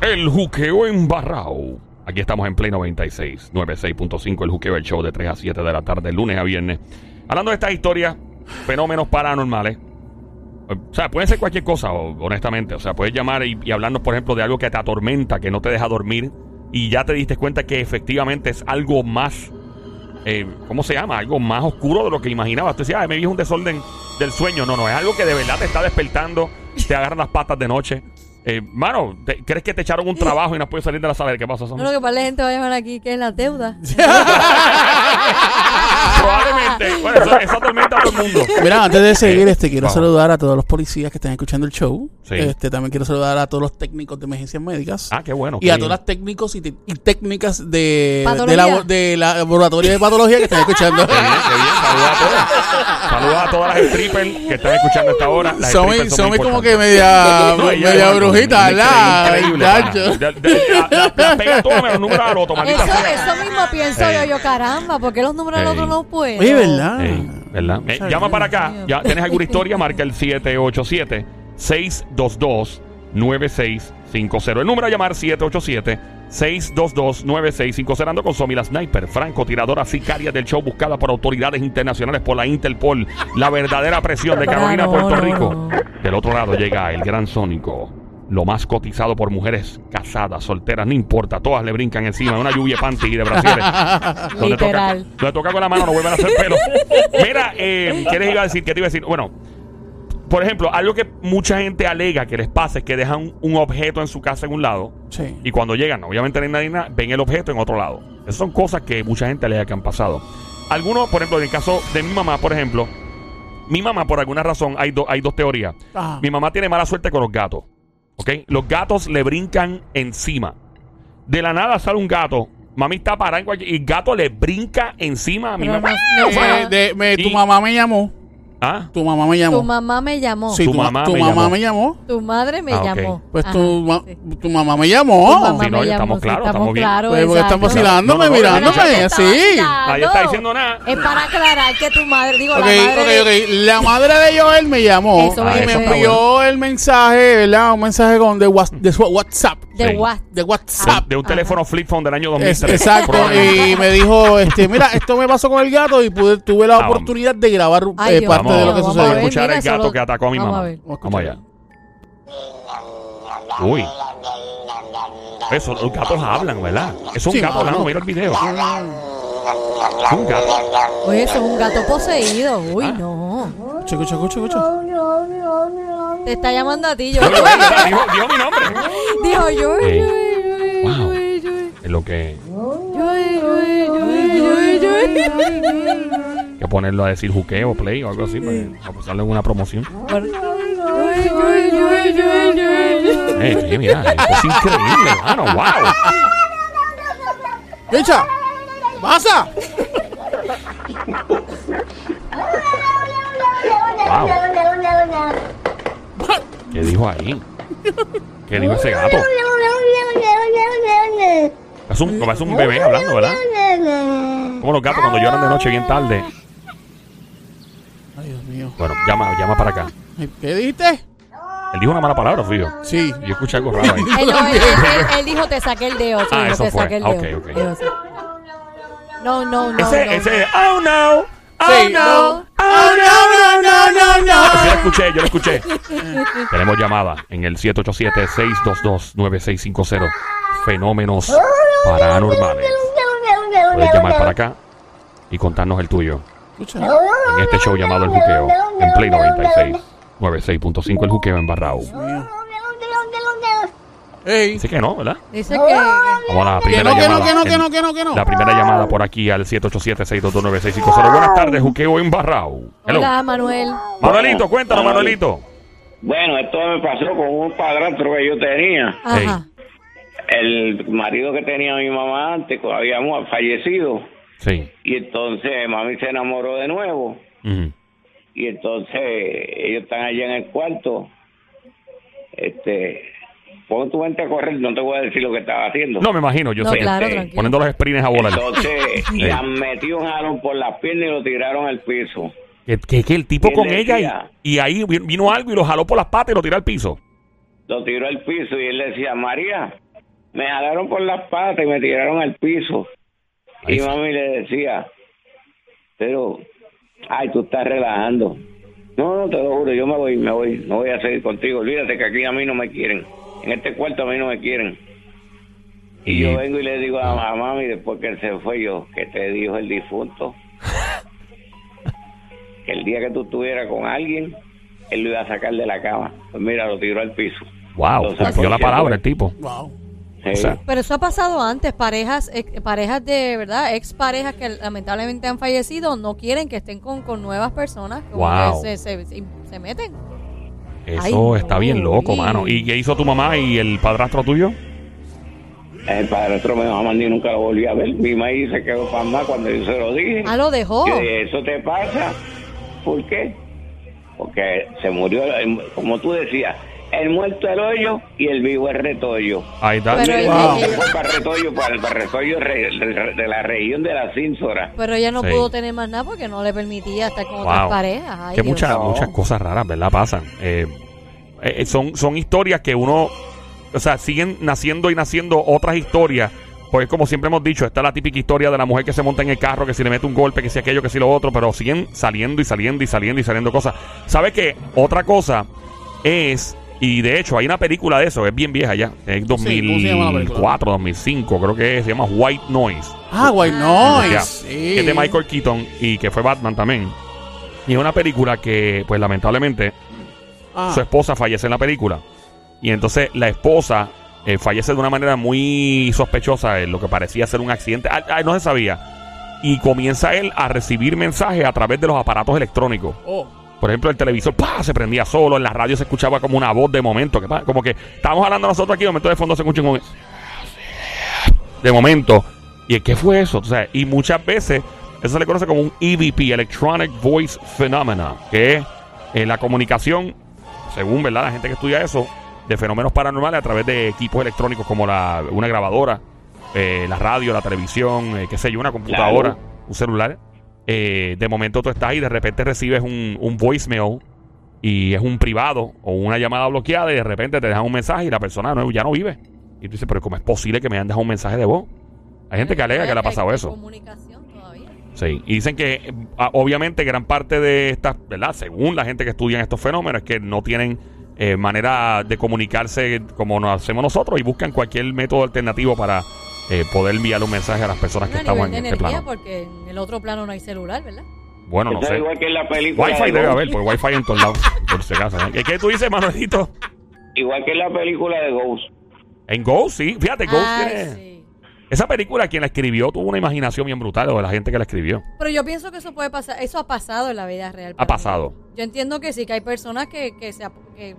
El juqueo embarrao. Aquí estamos en Play 96, 96.5, el juqueo, el show de 3 a 7 de la tarde, lunes a viernes. Hablando de estas historias, fenómenos paranormales. O sea, puede ser cualquier cosa, honestamente. O sea, puedes llamar y, y hablarnos, por ejemplo, de algo que te atormenta, que no te deja dormir, y ya te diste cuenta que efectivamente es algo más, eh, ¿cómo se llama? Algo más oscuro de lo que imaginabas. Tú decías, me vi un desorden del sueño. No, no, es algo que de verdad te está despertando, te agarran las patas de noche. Eh, mano, te- ¿crees que te echaron un trabajo y no puedes salir de la sala? ¿Qué pasa, Sam? No, lo que para la gente va a llamar aquí que es la deuda. Probablemente. Bueno, eso, eso atormenta a todo el mundo. Mira, antes de seguir, este quiero Vamos. saludar a todos los policías que están escuchando el show. Sí. Este también quiero saludar a todos los técnicos de emergencias médicas. Ah, qué bueno. y qué a todas las técnicos y, te- y técnicas de, de, Patología. la, de la laboratorio de patología que están escuchando. Qué bien, qué bien. Saludos a todos. Saludos a todas las strippers que están escuchando esta hora. Las Son, strippers son muy como que importantes. media, No, ella media brujita, ¿verdad? Increíble. Chacho. pana. De- de- La la- la pega todo menos número al otro, maldita Eso, sea. eso mismo pienso yo, yo, caramba, ¿por qué los números del Ey. otro no puedo? Oye, ¿verdad? Ey, ¿verdad? Eh, llama para acá. Dios. ¿Ya tienes alguna historia? Marca el 787-622-9650. El número a llamar 787-622-9650. Ando con Somi la Sniper, franco, tiradora sicaria del show buscada por autoridades internacionales por la Interpol. La verdadera presión de Carolina, Puerto Rico. Del otro lado llega el gran Sónico. Lo más cotizado por mujeres casadas, solteras, no importa, todas le brincan encima, una lluvia de panty de brasieres. Donde toca, donde toca con la mano no vuelven a hacer pelo. Mira, eh, ¿qué les iba a decir? ¿Qué te iba a decir? Bueno, por ejemplo, algo que mucha gente alega que les pasa es que dejan un objeto en su casa en un lado Sí. y cuando llegan, obviamente no hay nadie nada, ven el objeto en otro lado. Esas son cosas que mucha gente alega que han pasado. Algunos, por ejemplo, en el caso de mi mamá, por ejemplo, mi mamá, por alguna razón, hay, do- hay dos teorías. Ajá. Mi mamá tiene mala suerte con los gatos. ¿Ok? Los gatos le brincan encima. De la nada sale un gato. Mami está parada en cualquier- y el gato le brinca encima a mi Pero mamá. no- no Eh, de- me- tu Y- mamá me llamó. ¿Ah? Tu mamá me llamó. Tu mamá me llamó. Sí, Tu tu, ma- mamá tu me mamá llamó. me llamó. Tu madre me Ah, ok. llamó. Pues Ajá, tu, ma- sí. tu mamá me llamó. Tu mamá Sí, no, me ya llamó, estamos sí, claros, estamos bien. claros, Pues, porque están exacto. vacilándome, No, no, no, mirándome, te así. está Nadie está diciendo nada. Es para aclarar que tu madre, digo, Ok, la madre de- ok, ok. La madre de Joel me llamó Eso Ah, y me eso está envió el mensaje, ¿verdad? Un mensaje con de, Whats- de su WhatsApp. de Sí. what- De De, WhatsApp. de un Ajá. teléfono flip phone del año Es- 2003. exacto. probablemente. Y me dijo, este, mira, esto me pasó con el gato y pude, tuve la Ah, oportunidad de grabar Ay, eh, Dios parte mío, de lo que a Vamos a sucedió. ver. escuchar el gato que atacó a mi mamá. a. Vamos allá. Uy. Eso, los gatos hablan, ¿verdad? Es un Sí, gato hablando, mira el video. Es un gato. Oye, eso es un gato poseído. Uy, Ah. no. Escucha, escucha, escucha, escucha. Te está llamando a ti, yo. Dijo, mi nombre. Dijo yo. Yo, Wow. yo, yo, Es lo que yo, yo, yo, yo, hay que ponerlo a decir juqueo, play o algo así para, para pasarle en una promoción. Eh, eh, mira, esto es increíble, mano. Wow. ¡Echa! ¡Pasa! Wow. ¿Qué dijo ahí? ¿Qué dijo ese gato? Es un, es un bebé hablando, ¿verdad? Como los gatos cuando lloran de noche bien tarde. Dios mío. Bueno, llama, llama para acá. ¿Qué dijiste? Él dijo una mala palabra, Fío. Sí. Yo escuché algo raro ahí. Él, no, él, él- él- él dijo te saqué el dedo. Sí, Ah, dijo, eso te fue. saqué el dedo. ok, ok. Dijo así. No, no, no. Ese, no, ese, oh no, oh Sí, no, no. oh no, no, no, no. Ah. Yo lo escuché, yo lo escuché. Tenemos llamada en el 787-622-9650. Fenómenos paranormales. Puedes llamar para acá y contarnos el tuyo. Escucha. En este show llamado El Juqueo, en Play 96, 96.5 El Juqueo en Barrao. Ey. Dice que no, ¿verdad? Dice que. Vamos a la primera no, que no, llamada. que no, que no, que no, que no. La primera llamada por aquí al 787-622-9650. Buenas tardes, Juqueo en Barrao. Hello. Hola, Manuel. Manuelito, cuéntanos, Manuelito. Bueno, esto me pasó con un padrastro que yo tenía. Ajá. El marido que tenía mi mamá antes, habíamos fallecido. Sí. Y entonces mami se enamoró de nuevo. Y entonces ellos están allá en el cuarto. Este, pon tu mente a correr, no te voy a decir lo que estaba haciendo. No, me imagino, yo No, sé. claro, Este. Poniendo los sprints a volar. Entonces le han metido un jalón por las piernas y lo tiraron al piso. Que, que, que el tipo con ella y, y ahí vi- vino algo y lo jaló por las patas y lo tiró al piso. Lo tiró al piso y él decía, María, me jalaron por las patas y me tiraron al piso. Ahí y sí. mami le decía, pero, ay, tú estás relajando. No, no, te lo juro, yo me voy, me voy, no voy a seguir contigo. Olvídate que aquí a mí no me quieren. En este cuarto a mí no me quieren. Y, Y- yo vengo y le digo a, a mami, después que él se fue, yo, que te dijo el difunto? que el día que tú estuvieras con alguien, él lo iba a sacar de la cama. Pues mira, lo tiró al piso. Wow, cumplió la se palabra el tipo. Wow. Sí. O sea, Pero eso ha pasado antes. Parejas ex- parejas de verdad, ex parejas que lamentablemente han fallecido, no quieren que estén con, con nuevas personas. Como Wow. que se, se, se- se meten. Eso Ay, está no, bien loco, mano. ¿Y qué hizo tu mamá y el padrastro tuyo? El padrastro me dijo, Mandy, nunca lo volví a ver. Mi maíz se quedó pasmada cuando yo se lo dije. Ah, lo dejó. Dije, ¿eso te pasa? ¿Por qué? Porque se murió, el- como tú decías, el muerto el hoyo y el vivo el retollo. Ahí está. Pero Wow. ella- fue para el retollo, para el, para el retollo re- re- de la región de la Cínsora. Pero ella no Sí. pudo tener más nada porque no le permitía estar con Wow. otras parejas. Ay, que Dios. muchas, No. muchas cosas raras, ¿verdad? Pasan. Eh, eh, son, son historias que uno, o sea, siguen naciendo y naciendo otras historias. Porque como siempre hemos dicho, está la típica historia de la mujer que se monta en el carro, que si le mete un golpe, que si aquello, que si lo otro, pero siguen saliendo y saliendo y saliendo y saliendo cosas. ¿Sabe qué? Otra cosa es, y de hecho hay una película de eso, es bien vieja ya, es ¿cómo se llama la película? 2004, 2005, creo que es, se llama White Noise. Ah, White Ah. Noise. Ya, Sí. que es de Michael Keaton y que fue Batman también. Y es una película que, pues lamentablemente, Ah. su esposa fallece en la película. Y entonces la esposa eh, fallece de una manera muy sospechosa, en lo que parecía ser un accidente. Ah, ah, no se sabía. Y comienza él a recibir mensajes a través de los aparatos electrónicos. Oh. Por ejemplo, el televisor ¡pah! se prendía solo, en la radio se escuchaba como una voz de momento, que, pa- como que estábamos hablando nosotros aquí, de momento de fondo se escucha un de momento. ¿Y qué fue eso? O sea, y muchas veces eso se le conoce como un EVP, Electronic Voice Phenomena, que es eh, la comunicación, según ¿verdad? la gente que estudia eso, de fenómenos paranormales a través de equipos electrónicos como la, una grabadora, eh, la radio, la televisión, eh, qué sé yo, una computadora, Claro. un celular. Eh, de momento tú estás ahí de repente recibes un, un voicemail y es un privado o una llamada bloqueada y de repente te dejan un mensaje y la persona no- ya no vive. Y tú dices, pero ¿cómo es posible que me hayan dejado un mensaje de voz? Hay gente que alega que le ha pasado eso. comunicación. Sí, y dicen que ah, obviamente gran parte de estas, ¿verdad? Según la gente que estudia estos fenómenos, es que no tienen eh, manera de comunicarse como nos hacemos nosotros y buscan cualquier método alternativo para eh, poder enviar un mensaje a las personas que estamos en este energía, plano. porque en el otro plano no hay celular, ¿verdad? Bueno, no sé. igual que en la película. Wi-Fi de debe haber, pues Wi-Fi en todos lados, por si acaso. ¿eh? ¿Qué, qué tú dices, Manuelito? Igual que en la película de Ghost. En Ghost, sí. Fíjate, Ghost Ay, tiene- sí. Esa película, quien la escribió, tuvo una imaginación bien brutal, o de la gente que la escribió. Pero yo pienso que eso puede pasar, eso ha pasado en la vida real. Ha para pasado. mí. Yo entiendo que sí, que hay personas que, que se... Que,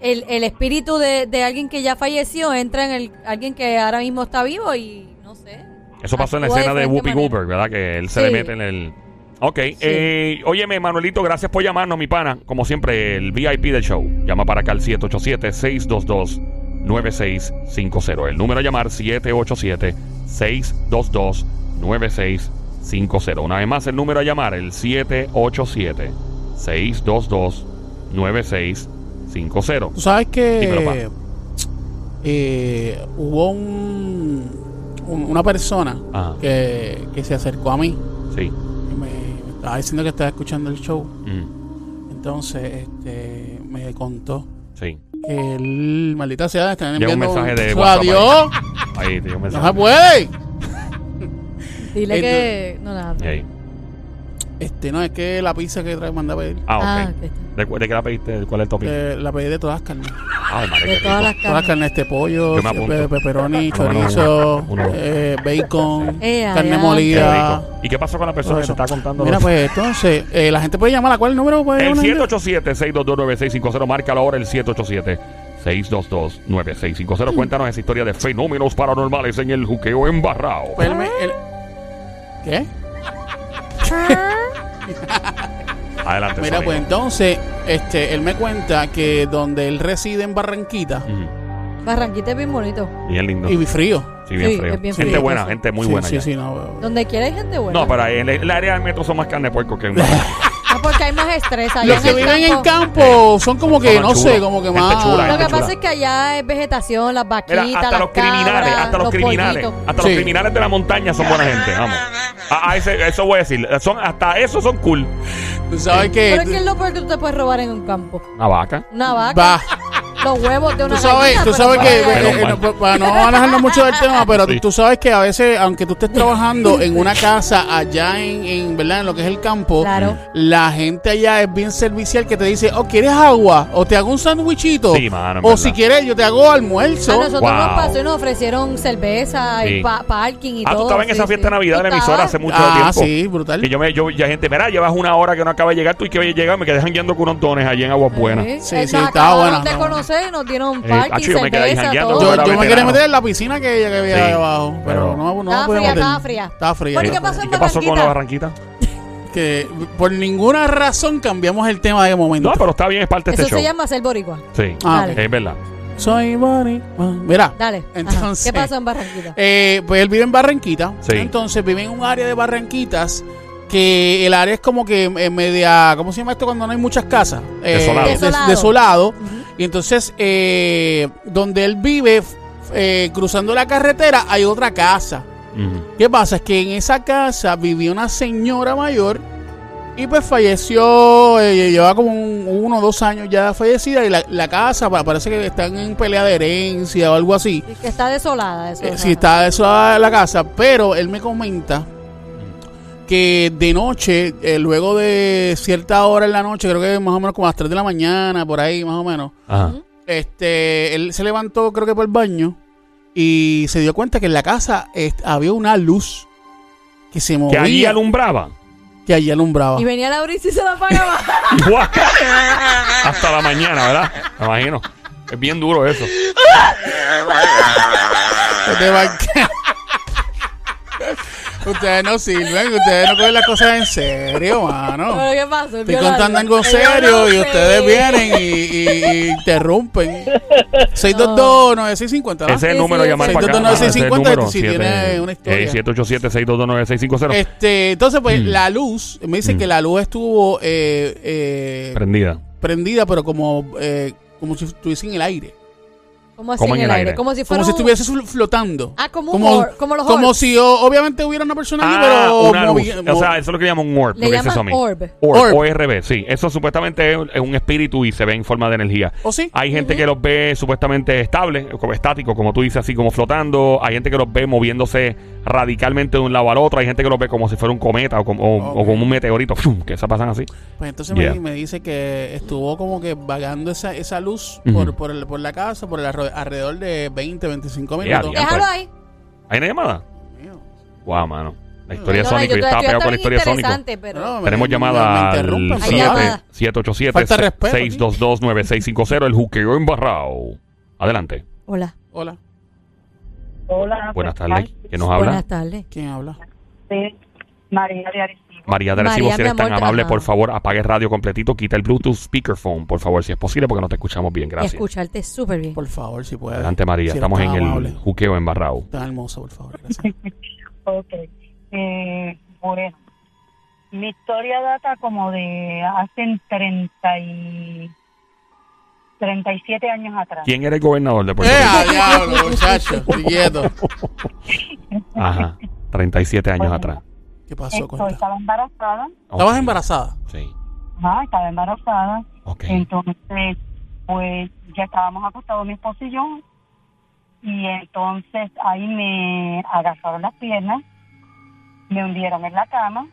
el, el espíritu de, de alguien que ya falleció entra en el alguien que ahora mismo está vivo y no sé. Eso pasó en la escena de Whoopi. Goldberg, ¿verdad? Que él se Sí. le mete en el... Ok, eh, óyeme, Manuelito, gracias por llamarnos, mi pana. Como siempre, el VIP del show. Llama para acá al 787-622-9650. El número a llamar, 787-622-9650. Una vez más, el número a llamar, el 787-622-9650. Tú sabes Dímelo, pa. que eh, hubo un, un- una persona Ajá. que, que se acercó a mí Sí. y me, me estaba diciendo que estaba escuchando el show. Mm, Entonces, este, me contó sí. que él, maldita sea, están Llega un enviando mensaje de ¡Eso, WhatsApp Adiós, Ahí te dio un no mensaje. se puede. Dile Esto- que... No, ahí. Este, no, es que la pizza que trae mandaba él, Ah, ok. Ah, ok. ¿De, cu- de qué la pediste? ¿Cuál es el topic? eh, la pedí de todas las carnes. Ay, madre, De qué todas rico. las Todas las carnes. carnes, este pollo, Yo me apunto. pe- pepperoni, chorizo, uno, uno. eh, bacon, Eh, carne. Qué molida. rico. ¿Y qué pasó con la persona que te eso. está contando? Mira, pues entonces, eh, la gente puede llamar a cuál número puede el llamar? 787-622-9650. Márcalo ahora el 787-622-9650. Cuéntanos esa historia de fenómenos paranormales en el juqueo embarrado. Pues me- ¿Qué? Adelante. Mira, Sonido. pues entonces, este, él me cuenta que donde él reside en Barranquita, Ujú. Barranquita es bien bonito. Bien lindo. y frío, Sí, bien Sí, frío. es bien gente frío, buena, sí. gente muy sí, buena. Sí, allá. sí, no. Donde quiera hay gente buena. No, pero en el, el área del metro son más carne de puerco que en Ah, porque hay más estrés allá Los en que el viven en campo. campo son como que, Son no chulos. sé, como que Gente más. chula, Lo gente que pasa es que allá es vegetación, las vaquitas, Mira, hasta las los criminales, cabras, hasta los, criminales, pollitos. hasta Sí. los criminales de la montaña son buena gente, vamos. A, a ese- eso voy a decir, son, hasta esos son cool. Tú sabes Pero es que que. es lo peor que tú te puedes robar en un campo. Una vaca. Una vaca, Va. Los huevos de una Tú sabes, gallina, tú sabes que, eh, eh, no, pa- para no alejarnos mucho del tema, pero Sí. tú sabes que a veces, aunque tú estés trabajando en una casa allá en, en, ¿verdad? En lo que es el campo, Claro. la gente allá es bien servicial que te dice, oh, ¿quieres agua? O te hago un sándwichito. Sí, mano, en O verdad. si quieres, yo te hago almuerzo. A nosotros Wow. nos pasó y nos ofrecieron cerveza Sí. y pa- parking y Ah, todo. tú estabas en esa fiesta sí. de Navidad de la emisora hace mucho ah, tiempo. sí, brutal. Que yo me, yo, ya gente, mira, llevas una hora que no acaba de llegar, tú y que voy a llegar, me quedé jangueando con unos dones allí en Aguas Buenas. Sí, Sí, estaba buena, de no. Y nos dieron Eh, parking, cacho, yo me quedé cerveza, jangueando, todo. Yo, yo me quería meter en la piscina que, que había Sí. ahí abajo, pero, Pero- no, no Estaba fría, meter. estaba fría. Estaba fría. Bueno, ¿y qué pasó ¿Y en qué pasó con la Barranquita? barranquita? Que por ninguna razón cambiamos el tema de momento. No, pero está bien, es parte de Eso este se show. llama ser boricua. Sí, Ah, Dale. es verdad. Soy Bonnie. Mira, Dale. Ajá. Entonces- ¿Qué pasó en Barranquita? eh, pues él vive en Barranquita. Sí. Entonces vive en un área de Barranquitas que el área es como que en media, ¿cómo se llama esto cuando no hay muchas casas? Eh, Desolado. des- Desolado. Y entonces eh, donde él vive, eh, cruzando la carretera, hay otra casa. ¿Qué pasa? Es que en esa casa vivía una señora mayor y pues falleció, eh, lleva como un- uno o dos años ya fallecida y la, la casa pa- parece que están en pelea de herencia o algo así. Sí, Que está desolada. Eso, Eh, sí, está eso la casa, pero él me comenta que de noche, eh, luego de cierta hora en la noche, creo que más o menos como a las 3 de la mañana, por ahí más o menos, Ajá. este, él se levantó creo que por el baño y se dio cuenta que en la casa había una luz que se Que movía, allí alumbraba. que allí alumbraba. Y venía la brisa y se la apagaba. Hasta la mañana, ¿verdad? Me imagino. Es bien duro eso. ustedes no sirven, ustedes no cogen las cosas en serio, mano. ¿Pero qué pasó? Estoy contando algo serio y ustedes vienen y, y- y interrumpen. 622-9650. Ese es el número sí, de llamar para acá. 622-9650, Ese es el número, si siete- tiene una historia. eh, 787-622-9650. Este, entonces, pues Mm. la luz, me dice Mm. que la luz estuvo eh, eh, Prendida. prendida, pero como, eh, como si estuviese en el aire. Como así Como en el aire. Como si fuera Como si un- estuviese fl- flotando. Ah, como un como, or- como los como orbs. si obviamente hubiera una persona allí, Ah, pero una luz. movi- O sea, eso es lo que llaman un orb. Le lo que dice llaman Somi. orb. Orb, Orb. ORB, sí. Eso supuestamente es un espíritu y se ve en forma de energía. ¿O sí? Hay gente que los ve supuestamente estables, como estáticos, como tú dices, así como flotando. Hay gente que los ve moviéndose radicalmente de un lado al otro. Hay gente que los ve como si fuera un cometa o como, o- como un meteorito, ¡fum! que esas pasan así. Pues entonces Yeah. me, me dice que estuvo como que vagando esa, esa luz por, por, el- por la casa por el arro- alrededor de 20, 25 Yeah, minutos. Déjalo ahí. ¿Hay una llamada? Mío. Wow, mano. La historia de Perdona, Sónico. Yo estaba pegado con la historia de Sónico. interesante, pero... No, me- Tenemos me- llamada me al interrumpen, Hay 7 llamada. 787 Falta de respeto, 622-9650, el juqueo embarrado. Adelante. Hola. Hola, Hola. Buenas ¿qué tardes. ¿Quién nos habla? Buenas tardes. ¿quién habla? Sí, María de Arecibo. María de Arecibo, María, si eres tan amable, ajá. por favor, apague el radio completito, quita el Bluetooth speakerphone, por favor, si es posible, porque no te escuchamos bien. Gracias. escucharte súper bien. Por favor, si puede. Adelante, María. Si Estamos en tan el amable. juqueo embarrado. Tan hermoso, por favor. Gracias. Ok. Eh, bueno, mi historia data como de hace 30 y 37 años atrás. ¿Quién era el gobernador de Puerto ¡Eh, Rico? a diablo, muchacho! Estoy quieto. Ajá. 37 años Bueno. atrás. ¿Qué pasó? Esto, Cuenta. estaba embarazada. ¿Estabas embarazada? Sí. Ajá, estaba embarazada. Ok. Entonces, pues ya estábamos acostados mi esposo y yo. Y entonces ahí me agarraron las piernas, me hundieron en la cama,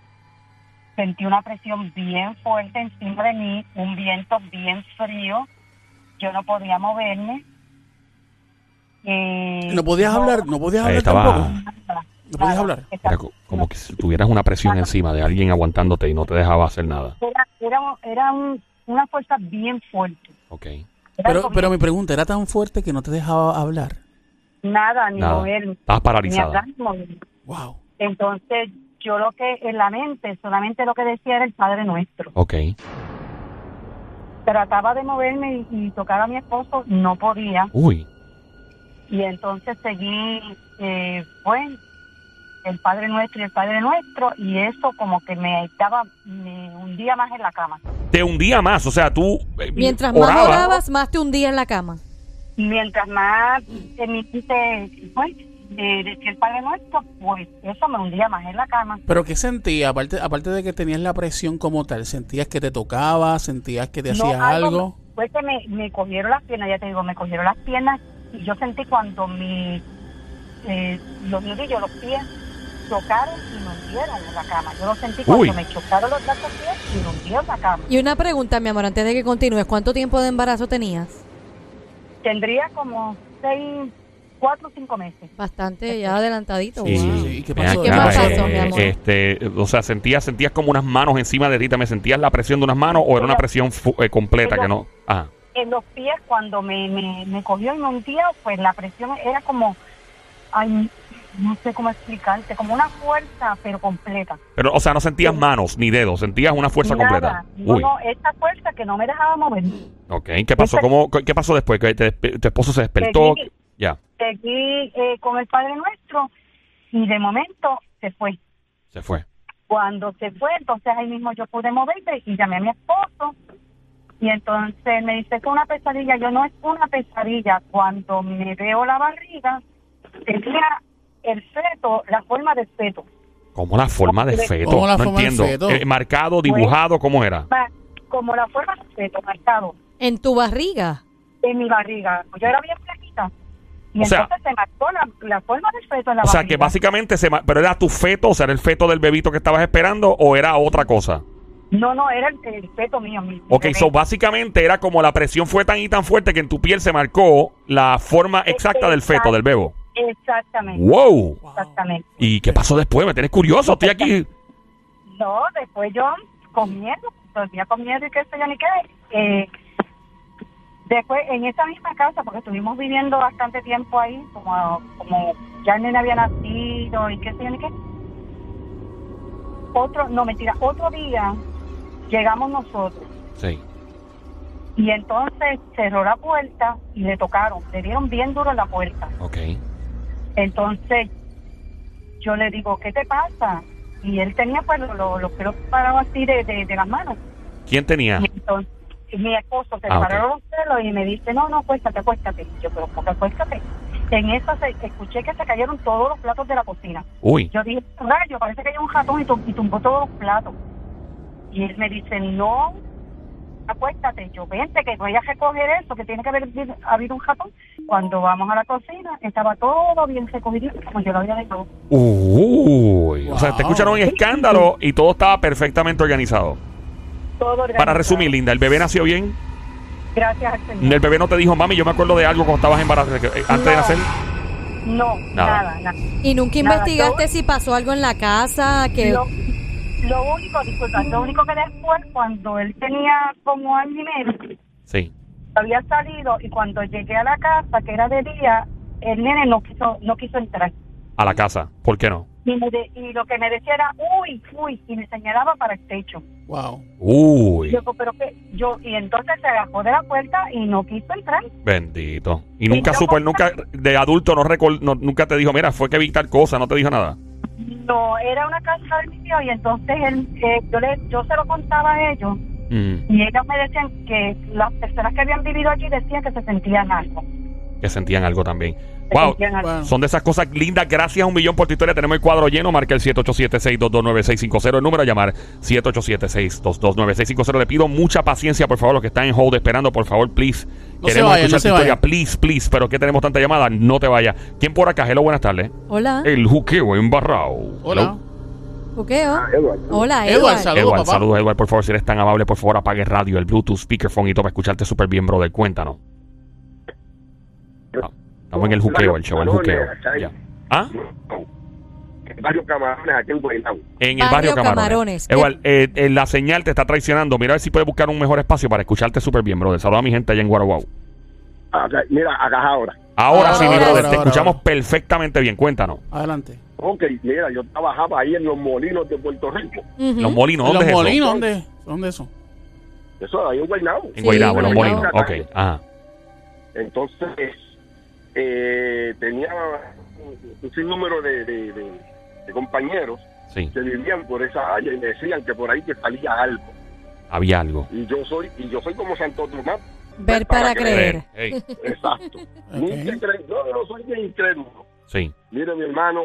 sentí una presión bien fuerte encima de mí, un viento bien frío, yo no podía moverme. Eh, ¿No podías hablar? ¿No podías Ahí hablar estaba. tampoco? ¿No podías hablar? Era co- como que si tuvieras una presión encima de alguien aguantándote y no te dejaba hacer nada. Era, era, era un- una fuerza bien fuerte. Ok. Era Pero, como pero mi pregunta, ¿era tan fuerte que no te dejaba hablar? nada, ni Nada. moverme. Estabas ni paralizada. hablar, ni moverme. Wow. Entonces, yo lo que en la mente, solamente lo que decía era el Padre Nuestro. Ok. Trataba de moverme y, y tocar a mi esposo, no podía. Uy. Y entonces seguí, eh, pues, el Padre Nuestro y el Padre Nuestro, y eso como que me estaba, me hundía más en la cama. Te hundía más, o sea, tú eh, Mientras más orabas. orabas, más te hundías en la cama. Mientras más emitiste, pues, de decir el Padre Nuestro, pues eso me hundía más en la cama. Pero ¿qué sentías? Aparte, aparte de que tenías la presión como tal, ¿sentías que te tocaba? ¿Sentías que te hacías algo? Fue que me, me cogieron las piernas, ya te digo, me cogieron las piernas y yo sentí cuando mi, eh, los nudillos, los pies chocaron y me hundieron en la cama. Yo lo sentí cuando Uy. me chocaron los pies y me hundieron en la cama. Y una pregunta, mi amor, antes de que continúes, ¿cuánto tiempo de embarazo tenías? Tendría como seis, cuatro o cinco meses. Bastante ya adelantadito. Sí, wow. sí, ¿qué pasó? ¿Qué acá, más pasó, eh, mi amor? Este, o sea, sentías, sentías como unas manos encima de ti, ¿te me sentías la presión de unas manos o era una presión fu- eh, completa que no? Ajá. En los pies, cuando me, me, me cogió y me hundía, pues la presión era como, ay, no sé cómo explicarte, como una fuerza, pero completa. Pero, o sea, no sentías manos ni dedos, sentías una fuerza Nada. completa. No, Uy. no, esta fuerza que no me dejaba mover. Ok, ¿qué pasó? Esa- ¿Cómo, ¿Qué pasó después? ¿Que te- tu esposo se despertó? Seguí. Ya, Seguí eh, con el Padre Nuestro y de momento se fue. se fue. Cuando se fue, entonces ahí mismo yo pude moverme y llamé a mi esposo. Y entonces me dice que es una pesadilla. Yo no es una pesadilla. Cuando me veo la barriga, tenía el feto, la forma del feto. ¿Cómo la forma de feto? ¿Cómo la no forma del entiendo. feto? Eh, marcado, dibujado, ¿cómo era? Como la forma del feto, marcado En tu barriga. en mi barriga. Yo era bien flaquita. Y O sea- entonces se marcó la, la forma del feto en la O sea, que básicamente se... ¿Pero era tu feto? O sea, ¿era el feto del bebito que estabas esperando o era otra cosa? No, no, era el, el feto mío. Mi, Ok, bebé. so básicamente era como la presión fue tan y tan fuerte que en tu piel se marcó la forma exacta del feto, del bebo. Exactamente. ¡Wow! Exactamente. ¿Y qué pasó después? Me tienes curioso, estoy aquí. No, después yo con miedo, dormía con miedo y qué sé yo ni qué. Eh, después en esa misma casa, porque estuvimos viviendo bastante tiempo ahí, como, como ya el nene había nacido y qué sé yo ni qué. Otro, no mentira, otro día llegamos nosotros Sí. y entonces cerró la puerta y le tocaron, le dieron bien duro en la puerta. Ok. Entonces yo le digo, ¿qué te pasa? Y él tenía pues los lo, los pelos parados así de, de, de las manos. ¿Quién tenía? Y entonces mi esposo se Ah, pararon los pelos y me dice, no, no, acuéstate, acuéstate. Y yo, pero ¿por qué acuéstate? En eso se, escuché que se cayeron todos los platos de la cocina. Uy. Yo dije, rayo, parece que hay un ratón y, y tumbó todos los platos. Y él me dice, no, acuéstate. Yo, vente, que voy a recoger eso, que tiene que haber habido- un ratón. Cuando vamos a la cocina, estaba todo bien recogido, como yo lo había dejado. Uy. O sea, te escucharon un escándalo y todo estaba perfectamente organizado. Todo organizado. Para resumir, Linda, ¿el bebé nació bien? Gracias al Señor. ¿El bebé no te dijo, mami, yo me acuerdo de algo cuando estabas embarazada, eh, antes de No. nacer? No, Nada. nada, nada. ¿Y nunca Nada, investigaste si pasó algo en la casa? Que Lo, lo único, disculpa, lo único que después, cuando él tenía como año y medio, Sí. había salido y cuando llegué a la casa, que era de día, el nene no quiso, no quiso entrar. A la casa. ¿Por qué no? Y, me de- y lo que me decía era, uy, uy, y me señalaba para el techo. Wow. Uy. Yo, pero que yo, y entonces se agajó de la puerta y no quiso entrar. Bendito. Y nunca supo, él nunca, de adulto, no, recol- no nunca te dijo, mira, fue que vi tal cosa, no te dijo nada. No, era una casa del mío y entonces él, eh, yo, le, yo se lo contaba a ellos Mm, y ellos me decían que las personas que habían vivido allí decían que se sentían algo. Que sentían algo también. Wow. Son de esas cosas lindas. Gracias un millón por tu historia. Tenemos el cuadro lleno. Marca el 787-622-9650. El número a llamar 787-622-9650. Le pido mucha paciencia, por favor, los que están en hold esperando. Por favor, please. No Queremos escuchar no tu historia. Please, please. Pero que tenemos tanta llamada. No te vayas. ¿Quién por acá? Hello, buenas tardes. Hola. El juqueo embarrado. Hola. Hello. Buqueo. Edward. Hola, Edward, Edward. saludos, Edward, papá. saludos, Edward. Por favor, si eres tan amable, por favor, apague radio, el Bluetooth, speakerphone y todo para escucharte súper bien, brother. Cuéntanos. Ah, Estamos en el juqueo, el show, el juqueo. Ya. ¿Ah? En varios camarones aquí en Guaynabo. En el barrio Barrio Camarones. Camarones. Igual, eh, eh, la señal te está traicionando. Mira a ver si puedes buscar un mejor espacio para escucharte súper bien, brother. Saludos a mi gente allá en Guaraguao. Acá- mira, acá ahora. Ahora Ahora, sí, mi brother, ahora, te ahora, escuchamos ahora. perfectamente bien. Cuéntanos. Adelante. Ok, mira, yo trabajaba ahí en los molinos de Puerto Rico. Los molinos, ¿Los ¿dónde es molinos? eso? ¿Dónde? ¿Dónde eso? Eso ahí en Guaynabo. En Sí, Guaynabo, en los Guaynabo. molinos. Ok, ajá. Entonces, eh, tenía un sinnúmero de, de, de- de compañeros Sí, que vivían por esa área y me decían que por ahí que salía algo. había algo. Y yo soy y yo soy como Santo Tomás, Ver para creer. Exacto. Yo no soy de incrédulo. Sí. Mire, mi hermano,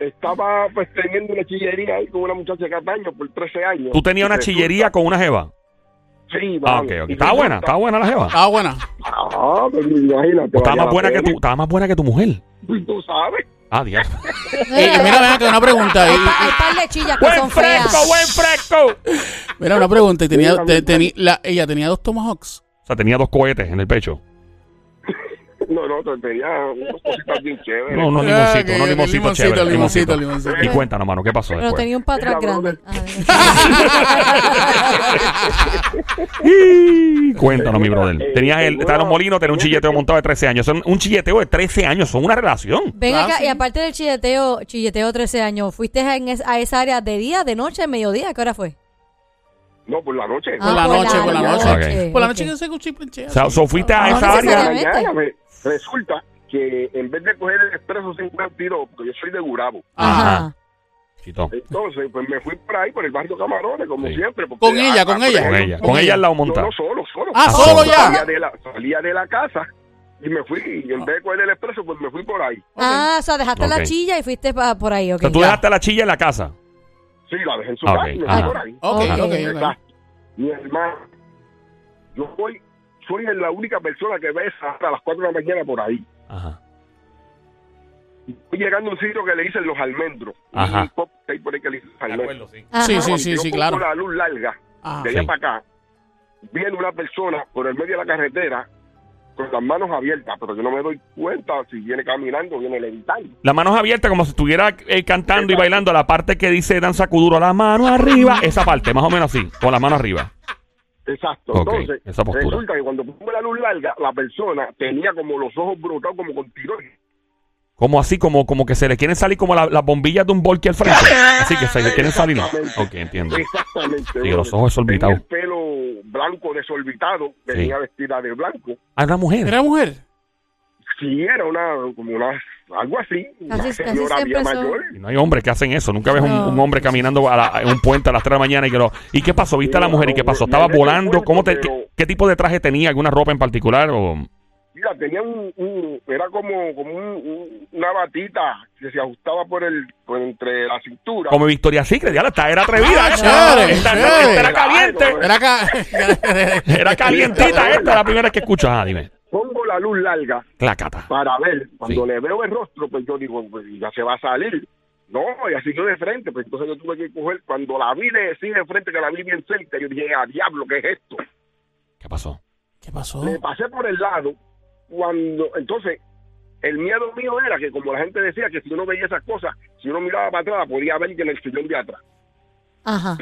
estaba pues teniendo una chillería ahí con una muchacha de Cataño por 13 años. ¿Tú tenías una chillería con una jeva? Sí, Ah. Y ¿Estaba buena? ¿Estaba buena la jeva? Ah, buena. Ah, pero imagínate. ¿O estaba más buena que tu, estaba más buena que tu mujer? Tú sabes. Ah. Eh, mira, ven acá, una pregunta. Hay, Y- pa- hay par de chillas que ¡Buen son fresco, feas. buen fresco! mira, una pregunta. Y tenía, Mira, te- mira. teni- la- ella tenía dos tomahawks. O sea, tenía dos cohetes en el pecho. No, no, te- tenía unas cositas bien chéveres. No, no, Ah, limoncito, que- no limoncito limoncito, chévere. limoncito, limoncito. limoncito. Y cuéntanos, mano, ¿qué pasó Pero después? tenía un patrón grande. Y- Cuéntanos, mi brother. Eh, Tenías el, estaba en los una- molinos, tenía un chilleteo montado de 13 años. Son un chilleteo de 13 años, son una relación. Ven Ah, acá, sí. y aparte del chilleteo, chilleteo 13 años, ¿fuiste en es- a esa área de día, de noche, mediodía? ¿Qué hora fue? No, por la noche. Por la noche, por la noche. Por la noche que se cuchiplanchea. O sea, so fuiste a esa área. Resulta que en vez de coger el expreso 52, porque yo soy de Gurabo, Ajá. Chito. entonces pues me fui por ahí, por el barrio Camarones, como Sí. siempre. porque Con ella, con ella. Con ella, con ella al lado No, montada. no, solo, solo. Ah, Ah, solo solo. ya. Salía de, la, salía de la casa y me fui. Y en vez de coger el expreso, pues me fui por ahí. Ah, o sea, dejaste la chilla y fuiste pa- por ahí, O ok. sea, tú ya. dejaste la chilla en la casa. Sí, la dejé en su Ah, casa y me fui por ahí. Ok, Ok. Mi hermano, yo soy, soy la única persona que ve hasta las 4 de la mañana por ahí. Ajá. Estoy llegando a un sitio que le dicen los almendros. Ajá. Un pop que hay por ahí que le dicen almendros. sí. Ajá. Sí, sí, sí, sí, claro. la luz larga, Ah, de allá Sí. para acá, viene una persona por el medio de la carretera con las manos abiertas, pero yo no me doy cuenta si viene caminando o viene levitando. Las manos abiertas como si estuviera eh, cantando y bailando la parte que dice danza kuduro, la mano arriba. Esa parte, más o menos así, con la mano arriba. Exacto. Entonces, resulta que cuando pongo la luz larga, la persona tenía como los ojos brotados como con tiroides. Como así, como, como que se le quieren salir como la- las bombillas de un volque al frente. Así que se le quieren salir. Ok, entiendo. Exactamente. Sí, los ojos desorbitados. Tenía el pelo blanco desorbitado, venía vestida de blanco. Ah, una mujer. ¿Era mujer? Sí, era una, como una, algo así. Casi señora siempre bien son- mayor. Y no hay hombres que hacen eso. Nunca ves un, No. un hombre caminando a la- en un puente a las 3 de la mañana y que lo... ¿Y qué pasó? ¿Viste a la mujer y qué pasó? ¿Estaba volando? cuento, ¿Cómo te, pero- qué, qué tipo de traje tenía? ¿Alguna ropa en particular? O... Mira, tenía un, un- era como, como un- un- una batita que se ajustaba por el, por entre la cintura. Como Victoria Secret, ya la está, era atrevida. Ah, esta. chévere, Esta- chévere. esta era caliente. Era calientita esta, la primera vez que escucho. Ah, dime. Pongo la luz larga Clacata. para ver. Cuando Sí. le veo el rostro, pues yo digo, pues ya se va a salir. No, y así yo de frente, pues entonces yo tuve que coger, cuando la vi de, sí de frente, que la vi bien cerca, yo dije, a diablo, ¿qué es esto? ¿Qué pasó? ¿Qué pasó? Le pasé por el lado, cuando, entonces, el miedo mío era que como la gente decía que si uno veía esas cosas, si uno miraba para atrás, podía ver que en el sillón de atrás. Ajá.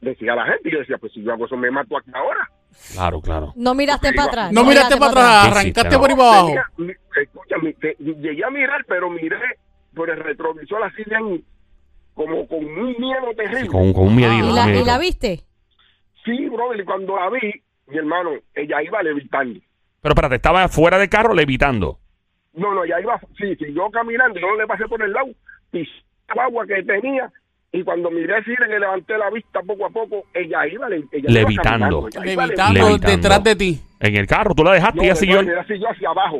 Decía la gente, y yo decía, pues si yo hago eso, me mato aquí ahora. Claro, claro. No miraste Sí, para atrás. No miraste para atrás, Sí, sí, arrancaste por ahí abajo. Escúchame, te- llegué a mirar, pero miré por el retrovisor así bien, como con un miedo terrible. Sí, con, con un. ¿Y un la, y miedito. la viste? Sí, brother, y cuando la vi, mi hermano, ella iba levitando. Pero espérate, estaba fuera de carro levitando. No, no, ella iba, sí, siguió caminando, yo no le pasé por el lado, el agua que tenía, y cuando miré así, le levanté la vista poco a poco, ella iba, le- ella Levitando. caminando, ella iba Levitando Levitando. detrás de ti. En el carro, tú la dejaste No, y ella siguió. ella siguió hacia abajo.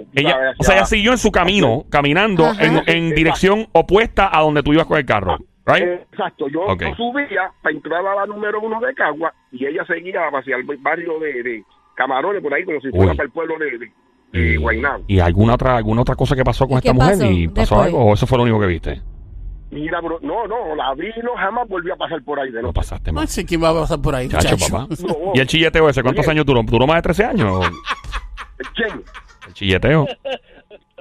O sea, ella siguió en su camino, caminando Ajá. en, en dirección opuesta a donde tú ibas con el carro. Right? Eh, Exacto, yo, subía para entrar a la número uno de Cagua y ella seguía hacia el barrio de, de Camarones, por ahí, como si fuera Uy. para el pueblo de, de, Guaynabo. ¿Y alguna otra, alguna otra cosa que pasó con ¿Y esta mujer? pasó ¿Y pasó después? algo? ¿O eso fue lo único que viste? Mira, bro, no, no, la vi y no jamás volví a pasar por ahí de No nuevo. pasaste No más. sé quién va a pasar por ahí, Chacho, muchacho. papá. No. ¿Y el chilleteo ese? ¿Cuántos Oye. años duró? ¿Duró más de 13 años? ¿Quién? El chilleteo.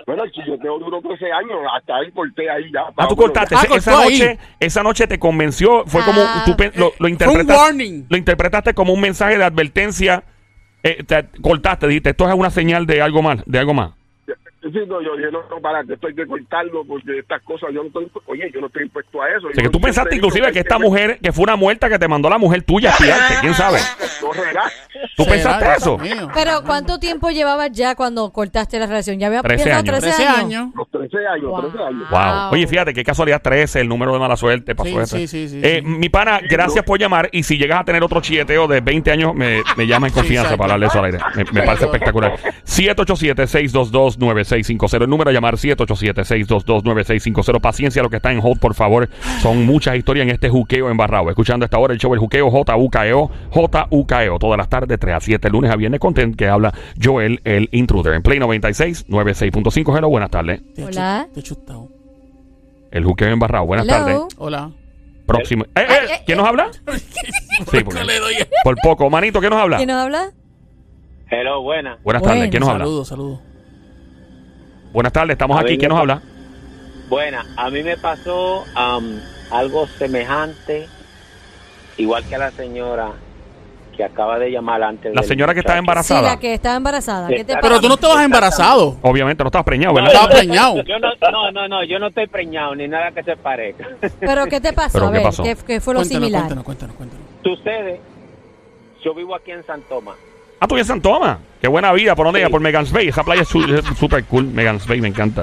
Bueno, el chilloteo duró 13 años, hasta ahí corté ahí ya. Ah, tú Bueno, cortaste. Ah, Ese- esa, ahí. noche, esa noche te convenció. Fue como. Ah. Tú lo, lo warning. lo interpretaste como un mensaje de advertencia. Eh, te cortaste, dijiste, esto es una señal de algo más. De algo más. Sí, no, yo dije, no, no, para, esto hay que cortarlo porque estas cosas, yo no estoy, oye, yo no estoy impuesto a eso. O sea, que tú pensaste inclusive que esta mujer, que fue una muerta que te mandó la mujer tuya a espiarte, quién sabe. ¿Tú pensaste eso? Pero ¿cuánto tiempo llevabas ya cuando cortaste la relación? ¿Ya había 13 pasado años. 13 años. Los 13 años, Wow. 13 años. Wow. Wow. Oye, fíjate qué casualidad 13, el número de mala suerte, pasó Sí, eso. sí, sí, sí, Eh, sí. Mi pana, gracias por llamar. Y si llegas a tener otro chilleteo de 20 años, me, me llama en confianza exacto. para hablarle eso al aire. Me, me parece espectacular. 787-622-9650. El número a llamar 787-622-9650. Paciencia, lo que está en hold, por favor. Son muchas historias en este juqueo embarrado. Escuchando a esta hora el show El Juqueo JUKEO. JUKEO. Todas las tardes, 3 a 7, lunes a viernes, content que habla Joel, el intruder. En Play 96, 96.5. Hello, buenas tardes. Hola. chu- te he chutado. El juqueo embarrado. Buenas Hello. tardes. Hola. Próximo. Eh, eh, Ay, eh, ¿Quién eh. nos habla? Sí, porque- por poco. Manito, ¿quién nos habla? ¿Quién nos habla? Hello, buena. Buenas Bueno. tardes. ¿Quién nos habla? Saludos, saludos. Buenas tardes. Estamos A aquí. ¿Quién nos habla? Buena. A mí me pasó am, algo semejante, igual que a la señora que acaba de llamar antes. La del señora que está muchacho. Sí, embarazada. la que estaba embarazada. ¿Qué te Pero pasa? Pero tú no estabas embarazado. Obviamente no estabas preñado, No, ¿verdad? Estaba preñado. Yo no, no, no, no, yo no estoy preñado ni nada que se parezca. ¿Pero qué te pasó? ¿Pero a qué ver, pasó? ¿qué, qué fue lo Cuéntanos, similar? cuéntanos, cuéntanos, cuéntanos. Sucede, yo vivo aquí en San Tomás. Ah, tú en San Tomás. Qué buena vida. ¿Por dónde Sí. ella? Por Megan's Bay. Esa playa es súper cool. Megan's Bay me encanta.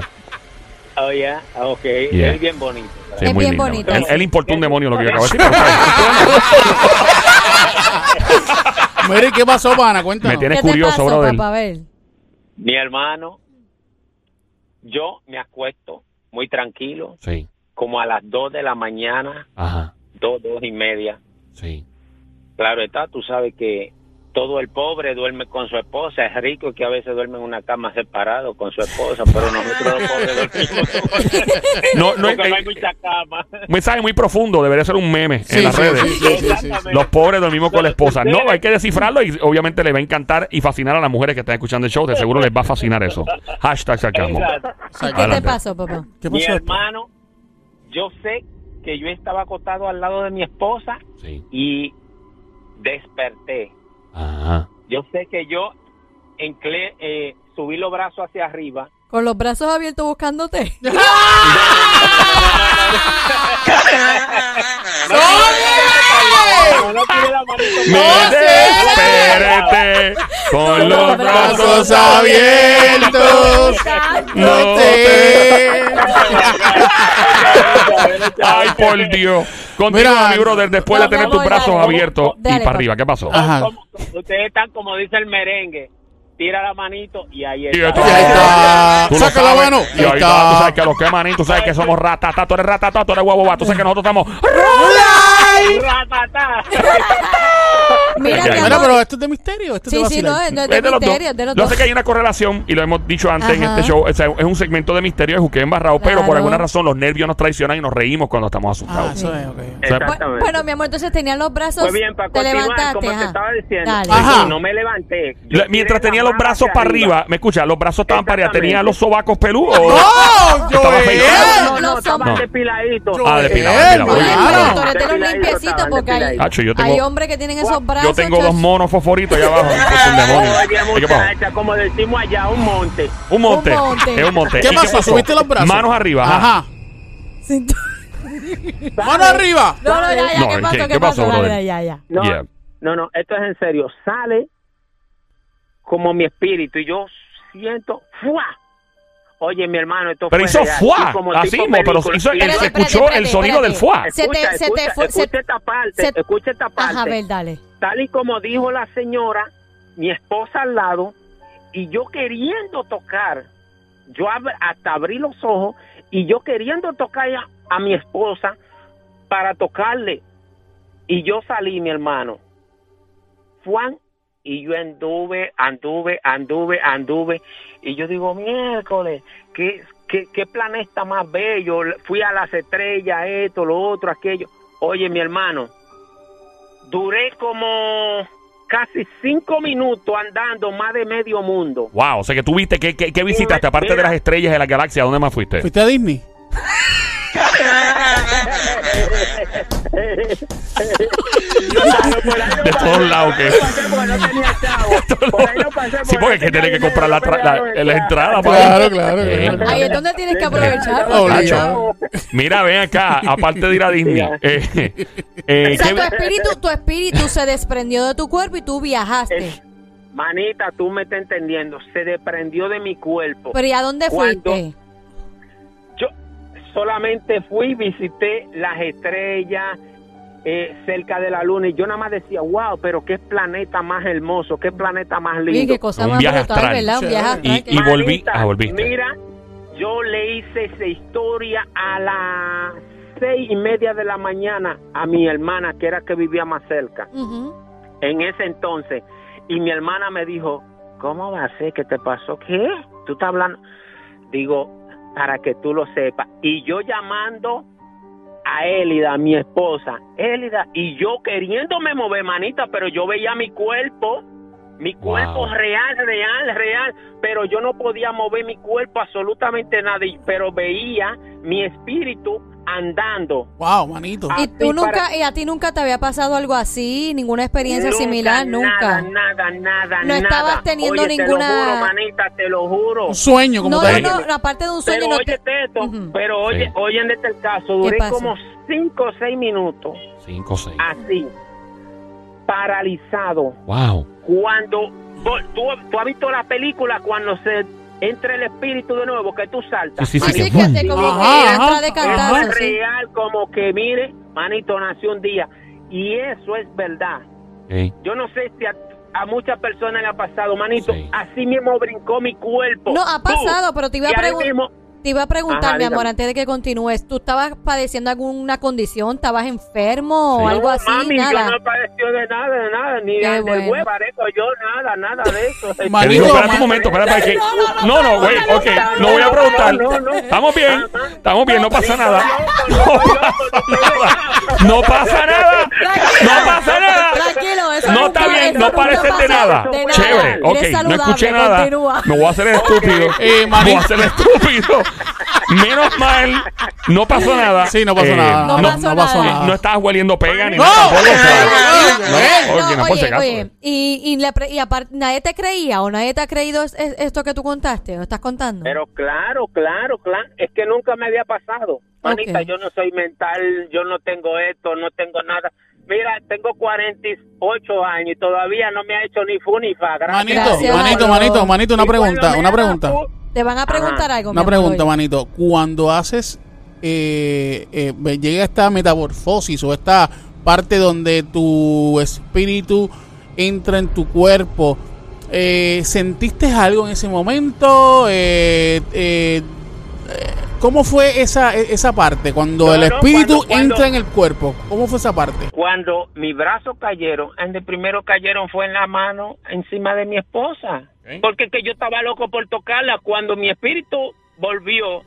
Oh, yeah, ok, Yeah. es bien bonito. Sí, Es muy bien bonito. Él, él importó un demonio lo que yo acabo de decir. Mire, ¿qué pasó, pana? Cuéntanos. Me tienes ¿Qué te curioso, pasó, brother. papá? A ver. Mi hermano, yo me acuesto muy tranquilo, Sí. como a las 2 de la mañana, Ajá. 2, 2 y media. Sí. Claro está, tú sabes que todo el pobre duerme con su esposa, es rico que a veces duerme en una cama separado con su esposa, pero nosotros los pobres dormimos No, no, porque no hay eh, mucha cama. Un mensaje muy profundo. Debería ser un meme Sí, en las sí, redes. sí, sí, sí, sí, sí. Exactamente. Los pobres dormimos con la esposa. No, hay que descifrarlo y obviamente le va a encantar y fascinar a las mujeres que están escuchando el show. De seguro les va a fascinar eso. Hashtag. ¿Y qué te pasó, papá? ¿Qué Mi hermano, yo sé que yo estaba acostado al lado de mi esposa Sí. y desperté. Ajá. Yo sé que yo enclé, eh, subí los brazos hacia arriba. Con los brazos abiertos buscándote. No, no manito. Con los brazos abiertos. No te- Ay, por Dios. Continúa, Mira, mi brother, después de tener tus brazos abiertos y para arriba. ¿Qué pasó? Ajá. Como- ustedes están como dice el merengue. Tira la manito y ahí Y está. ahí está. Tú lo Saca la sabes. mano. Y ahí está. Tú sabes que los que manín, tú sabes que somos ratatá, tú eres ratatá, tú eres guau, Tú sabes que nosotros estamos. Ratatá. Mira, mi amor. pero esto es de misterio. Esto Sí, sí, no, es- no es de misterio, es de los Yo dos. sé que hay una correlación y lo hemos dicho antes en este show. O sea, es un segmento de misterio de juqueo embarrado, pero por Claro. alguna razón los nervios nos traicionan y nos reímos cuando estamos Ah, asustados. eso es, ok. sea, Bu- Exactamente. Bueno, mi amor, entonces tenían los brazos. Pues bien, para te levantaste. como te ajá. estaba diciendo, Dale. Ajá. no me levanté. Yo mientras tenía los brazos para arriba, me escucha, los brazos estaban para arriba, tenía los sobacos peludos. ¡No! Afeitado. No, no, Los estaban depiladitos. Ah, depilado, Joel, depilado. Oye, claro. los limpiecitos porque yo hay hombres que tienen esos brazos. Yo tengo dos monos fosforitos allá abajo. Es un demonio. Oye, ¿Y qué pasó? muchacha, como decimos allá, un monte. Un monte. Un monte. Es un monte. ¿Qué ¿Y pasó? ¿Subiste los brazos? Manos arriba. ajá. ¡Mano arriba! No, no, ya, ya, No, ¿qué ¿qué- pasó? qué ¿Qué pasó? pasó, Dale, brother? ya, ya. No, Yeah. no, no, esto es en serio. Sale como mi espíritu y yo siento ¡fua! Oye, mi hermano, esto Pero fue hizo fuá. Así tipo pero hizo, él se escuchó espérate, el sonido del fuá. Se te- Escucha, se te escucha, fue- se- escucha esta parte, se- escucha esta parte. Ajá, a ver, dale. Tal y como dijo la señora, mi esposa al lado, y yo queriendo tocar, yo hasta abrí los ojos, y yo queriendo tocar a, a mi esposa para tocarle, y yo salí, mi hermano. Juan, y yo anduve, anduve, anduve, anduve, y yo digo, miércoles, ¿qué, qué, qué planeta más bello? Fui a las estrellas, esto, lo otro, aquello. Oye, mi hermano, duré como casi cinco minutos andando más de medio mundo. Wow, o sea que tú viste, ¿qué, qué, qué visitaste? Mira. Aparte de las estrellas de la galaxia, ¿dónde más fuiste? ¿Fuiste a Disney? De todos lados que- Sí, porque es que tiene que comprar la, tra- la, la entrada para Claro, claro, Eh, claro. Ahí es donde tienes que aprovechar. Mira, ven acá, aparte de ir a Disney. eh, eh, O sea, ¿qué- tu espíritu, tu espíritu se desprendió de tu cuerpo y tú viajaste. Manita, tú me estás entendiendo. Se desprendió de mi cuerpo. Pero ¿y a dónde fuiste? Solamente fui, visité las estrellas eh, cerca de la luna y yo nada más decía, wow, pero qué planeta más hermoso, qué planeta más lindo. qué cosa Un más viaje brutal, astral. ¿verdad? Un viaje astral. Y- y volví- ah, volviste. Mira, yo le hice esa historia a las seis y media de la mañana a mi hermana, que era que vivía más cerca, en ese entonces. Y mi hermana me dijo, ¿cómo va a ser? ¿Qué te pasó? ¿Qué? ¿Tú estás hablando? Digo, para que tú lo sepas. Y yo llamando a Élida, mi esposa, Élida, y yo queriéndome mover, manita, pero yo veía mi cuerpo, mi Wow. cuerpo real, real, real, pero yo no podía mover mi cuerpo absolutamente nada, pero veía mi espíritu andando. Wow, manito. ¿Y tú nunca, para- y a ti nunca te había pasado algo así? ¿Ninguna experiencia similar? Nada, Nunca. nada, nada, No nada. estabas teniendo Oye, ninguna- Te lo juro, manita, te lo juro. Un sueño, como No, te no, no, aparte de un sueño. Pero no oye te- esto, pero oye, Sí. oye en este caso, duré como cinco o seis minutos Cinco, seis. así, paralizado. Wow. Cuando tú, tú has visto la película cuando se entra el espíritu de nuevo, que tú saltas. Sí, sí, Sí, sí, que te como Ajá, que ajá, entra de cantazo, es sí. real, como que mire, manito, nació un día. Y eso es verdad. Yo no sé si a, a muchas personas le ha pasado, manito. Sí. Así mismo brincó mi cuerpo. No, ha pasado, pero te iba a preguntar. Te iba a preguntar, Ajá, mi amor, antes de que continúes, ¿tú estabas padeciendo alguna condición? ¿Estabas enfermo o Sí. algo No, así? Mami, Nada. yo no padeció de nada, de nada, ni de bueno. huevo, parejo yo, nada, nada de eso. Digo, espérate un momento, espérate, para que... No, no, no, No, no, güey, no, ok, no, no voy a no, preguntar. no, no. Estamos bien, estamos bien, no pasa No nada. No pasa nada. No pasa nada. Tranquilo, eso No nunca- está bien, eso no nunca parece de pasa. nada. De nada. Chévere, Eres ok, no saludable, escuché nada. continúa. Me voy a hacer el estúpido. Eh, Me voy a hacer el estúpido. Menos mal, no pasó nada. Sí, no pasó Eh, nada. No No, pasó nada. nada. No estabas hueliendo pega ni No, nada tampoco. eh, o sea, eh, no, oye, no, por si oye, acaso. oye, y, y, la pre- y aparte, ¿nadie te creía o nadie te ha creído es- es- esto que tú contaste o estás contando? Pero claro, claro, claro, es que nunca me había pasado. Manita, Ok. yo no soy mental, yo no tengo esto, no tengo nada. Mira, tengo 48 años y todavía no me ha hecho ni fu ni fa. gracias Manito, Gracias, manito, manito, manito, una pregunta, una pregunta. Te van a preguntar Ajá. algo. Una pregunta, oye. manito. Cuando haces, eh, eh, llega esta metamorfosis o esta parte donde tu espíritu entra en tu cuerpo, eh, ¿sentiste algo en ese momento? Eh, eh, ¿Cómo fue esa, esa parte? Cuando No, el espíritu cuando- entra en el cuerpo. ¿Cómo fue esa parte? Cuando mis brazos cayeron, en el primero cayeron fue en la mano encima de mi esposa. Porque que yo estaba loco por tocarla. Cuando mi espíritu volvió,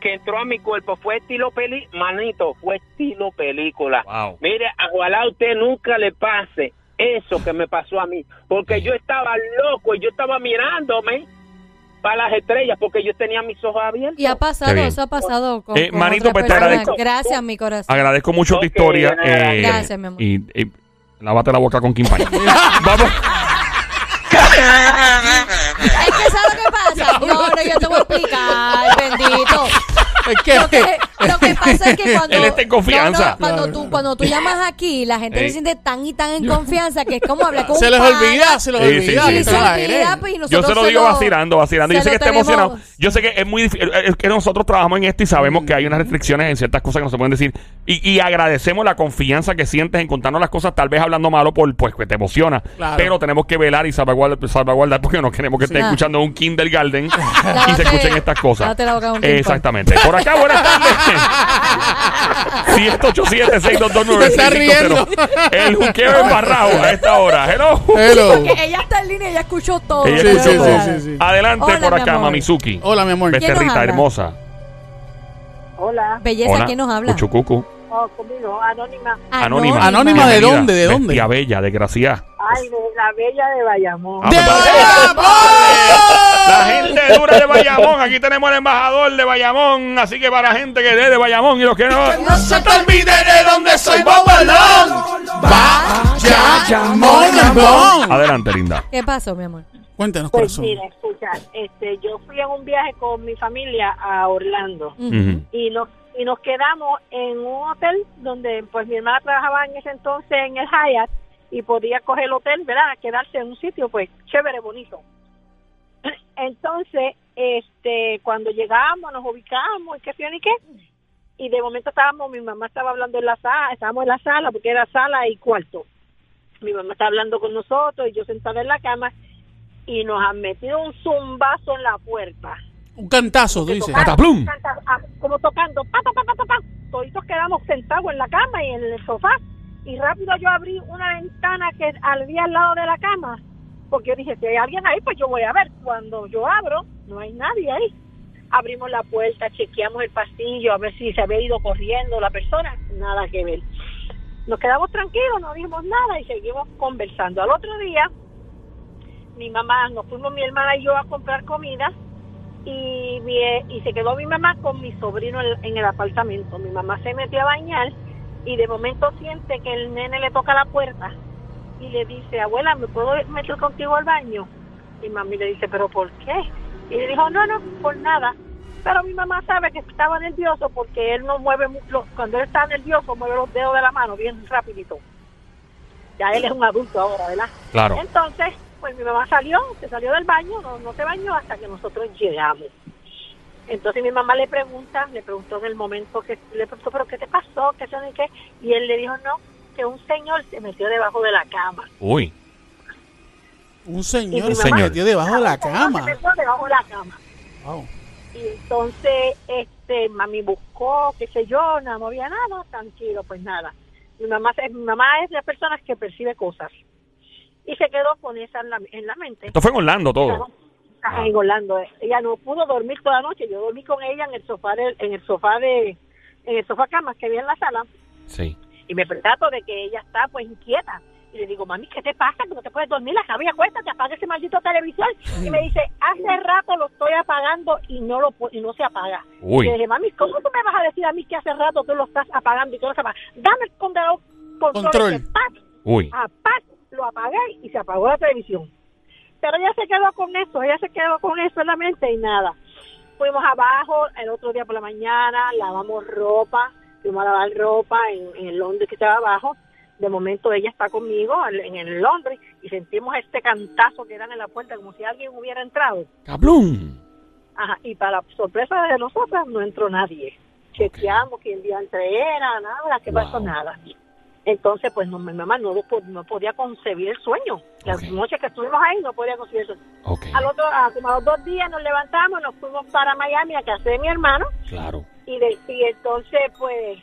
que entró a mi cuerpo, fue estilo peli, manito, fue estilo película. Wow. Mire, ojalá a usted nunca le pase eso que me pasó a mí, porque yo estaba loco y yo estaba mirándome para las estrellas, porque yo tenía mis ojos abiertos. Y ha pasado, eso ha pasado con, Eh, con manito, pues, te agradezco. Gracias, mi corazón. Agradezco mucho tu Ok, historia. eh, Gracias, mi amor. Y, y lávate la boca con Kim. Vamos. Es que ¿sabes lo que pasa? No, no, yo te voy a explicar, bendito. Es que, Lo que, pasa es que cuando... Él está en confianza. No, no, cuando, tú, cuando tú llamas aquí, la gente Ey. se siente tan y tan en confianza que es como hablar con se un les pana. olvida, se les Sí, sí, olvida sí, sí. se aire. olvida, pues, Yo se lo se digo vacilando, vacilando. Yo se sé que está emocionado. Yo sé que es muy difícil. Es que nosotros trabajamos en esto y sabemos que hay unas restricciones en ciertas cosas que no se pueden decir. Y, y agradecemos la confianza que sientes en contarnos las cosas, tal vez hablando malo, por pues que te emociona. Claro. Pero tenemos que velar y salvaguardar, salvaguardar porque no queremos que estés Sí. escuchando un kindergarten y se escuchen estas cosas. Exactamente. Por acá, buenas tardes. 787-622-9500. Se está riendo. El juqueo embarrado a esta hora. Hello. Hello. Porque ella está en línea, ella escuchó todo. Ella Sí, escuchó sí, todo. sí, sí, sí. Adelante Hola, por acá. Mamizuki. Hola, mi amor. ¿Quién nos Becerrita hermosa. Hola, Belleza, Hola. ¿quién nos habla? Cuchucucu. Oh, conmigo, Anónima. Anónima. Anónima, ¿de dónde? ¿De dónde? Bestia bella, desgraciada. Ay, de la bella de Bayamón. Ah, ¡De pues, Bayamón! La gente dura de Bayamón. Aquí tenemos el embajador de Bayamón. Así que para la gente que es de Bayamón y los que no. No se te olvide de dónde soy Bobalón. Bayamón, Bayamón. Adelante, linda. ¿Qué pasó, mi amor? Cuéntanos, Pues corazón. mira, escucha, este, yo fui en un viaje con mi familia a Orlando Ujú. y nos y nos quedamos en un hotel donde pues mi hermana trabajaba en ese entonces en el Hyatt y podía coger el hotel, ¿verdad? Quedarse en un sitio pues chévere, bonito. Entonces, este, cuando llegamos, nos ubicamos y qué sé ni qué, y de momento estábamos, mi mamá estaba hablando en la sala, estábamos en la sala porque era sala y cuarto. Mi mamá estaba hablando con nosotros y yo sentada en la cama y nos han metido un zumbazo en la puerta. Un cantazo, tocaron, Cataplum. canta- tocando, pa, pa, pa, pa. Toditos quedamos sentados en la cama y en el sofá. Y rápido yo abrí una ventana que había al lado de la cama. Porque yo dije, si hay alguien ahí, pues yo voy a ver. Cuando yo abro, no hay nadie ahí. Abrimos la puerta, chequeamos el pasillo, a ver si se había ido corriendo la persona. Nada que ver. Nos quedamos tranquilos, no dijimos nada y seguimos conversando. Al otro día, mi mamá, nos fuimos mi hermana y yo a comprar comida y, mi- y se quedó mi mamá con mi sobrino en, en el apartamento. Mi mamá se metió a bañar y de momento siente que el nene le toca la puerta y le dice, abuela, ¿me puedo meter contigo al baño? Y mami le dice, ¿pero por qué? Y le dijo, no, no, por nada. Pero mi mamá sabe que estaba nervioso porque él no mueve, mu- lo- cuando él está nervioso, mueve los dedos de la mano bien rapidito. Ya él es un adulto ahora, ¿verdad? Claro. Entonces, pues mi mamá salió, se salió del baño, no, no se bañó hasta que nosotros llegamos. Entonces mi mamá le pregunta, le preguntó en el momento que le preguntó, pero ¿qué te pasó? ¿Qué ni qué? Y él le dijo, no, que un señor se metió debajo de la cama. Uy. Un señor se metió debajo de la Se cama. metió debajo de la cama. Wow. Y entonces, este, mami buscó, qué sé yo, nada, no había nada, tranquilo, pues nada. Mi mamá, se- mi mamá es de las personas que percibe cosas. Y se quedó con esa en la, en la mente. Esto fue en Orlando todo. Ajá, Ah. en Orlando. Ella no pudo dormir toda la noche. Yo dormí con ella en el sofá de, en el sofá de, en el sofá cama que había en la sala Sí. y me percato de que ella está pues inquieta. Y le digo, mami, ¿qué te pasa? Que no te puedes dormir, la cabeza acuéstate, apaga ese maldito televisor. Y me dice, hace rato lo estoy apagando y no lo y no se apaga. Uy. Y le dije, mami, ¿cómo tú me vas a decir a mí que hace rato tú lo estás apagando y tú no se apaga? Dame el control. control. Control. ¡pac! Uy. a paz, lo apagué y se apagó la televisión. Pero ella se quedó con eso, ella se quedó con eso en la mente y nada. Fuimos abajo el otro día por la mañana, lavamos ropa, fuimos a lavar ropa en, en el Londres que estaba abajo. De momento ella está conmigo en el Londres y sentimos este cantazo que dan en la puerta como si alguien hubiera entrado. Cablum. Ajá, y para sorpresa de nosotras no entró nadie. Chequeamos quién día entre era, nada, que pasó Wow. nada. Entonces, pues no, mi mamá no, no podía concebir el sueño. Las Ok. noches que estuvimos ahí no podía concebir el sueño. Al otro, a, como a los dos días nos levantamos, nos fuimos para Miami a casa de mi hermano Claro. y, de- y entonces, pues,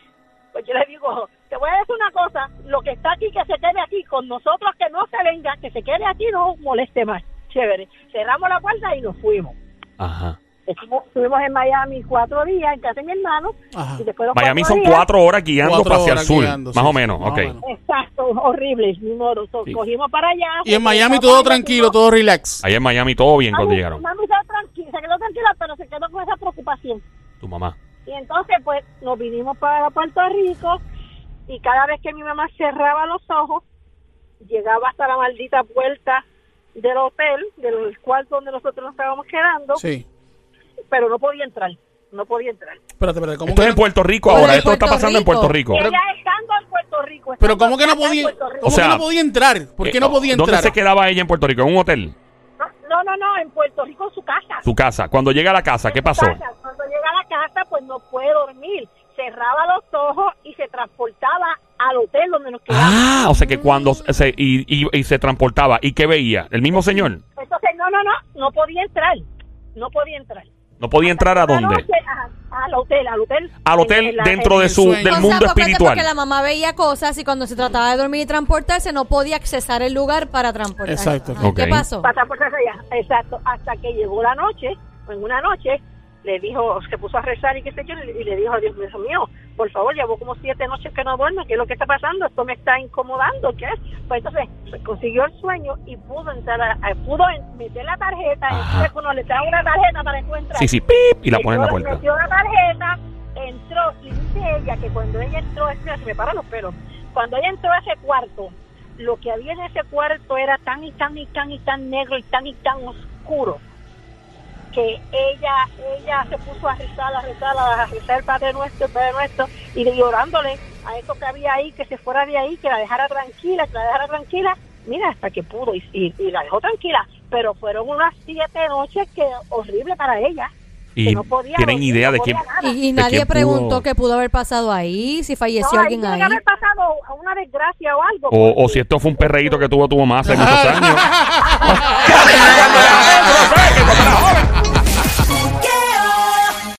pues yo le digo, te voy a decir una cosa, lo que está aquí, que se quede aquí, con nosotros que no se venga, que se quede aquí, no moleste más. Chévere. Cerramos la puerta y nos fuimos. Ajá. Estuvimos, estuvimos en Miami cuatro días en casa de mi hermano Ajá. y después Miami cuatro son días- cuatro horas guiando Cuatro hacia el horas sur. guiando, más sí, o menos. más o ok. menos. Exacto, horrible, ni modo. So, Sí. Cogimos para allá. Y en Miami todo tranquilo, todo relax. Allá en Miami todo bien cuando llegaron. Mami se, tranquila, se quedó tranquila, pero se quedó con esa preocupación. Tu mamá. Y entonces, pues, nos vinimos para Puerto Rico y cada vez que mi mamá cerraba los ojos, llegaba hasta la maldita puerta del hotel, del cuarto donde nosotros nos estábamos quedando, Sí. Pero no podía entrar, no podía entrar. Espérate, espérate. ¿cómo Esto que es en Puerto Rico Pero ahora. en Esto está Puerto pasando en. Puerto Rico. Ella estando en Puerto Rico. Pero estando ¿cómo que no acá en podía, Puerto Rico. ¿cómo O sea, que no podía entrar? ¿Por qué no Eh, podía ¿Dónde entrar? se quedaba ella en Puerto Rico? ¿En un hotel? No, no, no, en Puerto Rico, en su casa. Su casa. Cuando llega a la casa, ¿qué su pasó? casa. Cuando llega a la casa, pues no puede dormir. Cerraba los ojos y se transportaba al hotel donde nos quedamos. Ah, o sea que cuando se, y, y- y se transportaba. ¿Y qué veía? ¿El mismo señor? Entonces, no, no, no, no podía entrar. No podía entrar. ¿No podía entrar a dónde? al hotel, al hotel. Al hotel dentro en de su, del mundo espiritual. Porque la mamá veía cosas y cuando se trataba de dormir y transportarse no podía accesar el lugar para transportarse. Exacto. Ajá, ¿Qué pasó? Para transportarse allá. Exacto. Hasta que llegó la noche, en una noche, le dijo, se puso a rezar y qué sé yo, y le dijo, Dios mío, por favor, llevo como siete noches que no duermo, ¿qué es lo que está pasando? Esto me está incomodando, ¿qué es? Pues entonces consiguió el sueño y pudo entrar, a- a- pudo meter la tarjeta, Ajá. entonces cuando le trae una tarjeta para encontrar. Sí, sí, pip, y la pone en la puerta. Metió la tarjeta, entró y dice ella que cuando ella entró, es que se me paran los pelos, cuando ella entró a ese cuarto, lo que había en ese cuarto era tan y tan y tan y tan negro y tan y tan oscuro que ella ella se puso a rezar, a rezar, a rezar el Padre Nuestro, el Padre Nuestro, y llorándole a eso que había ahí, que se fuera de ahí, que la dejara tranquila, que la dejara tranquila. Mira, hasta que pudo y, la dejó tranquila. Pero fueron unas siete noches que horrible para ella. Y no podía, tienen idea de quién. Y, nadie preguntó pudo... qué pudo haber pasado ahí, si falleció no, alguien tiene ahí. Que haber pasado una desgracia o algo. O, o si esto fue un perreíto que tuvo tu mamá hace muchos años.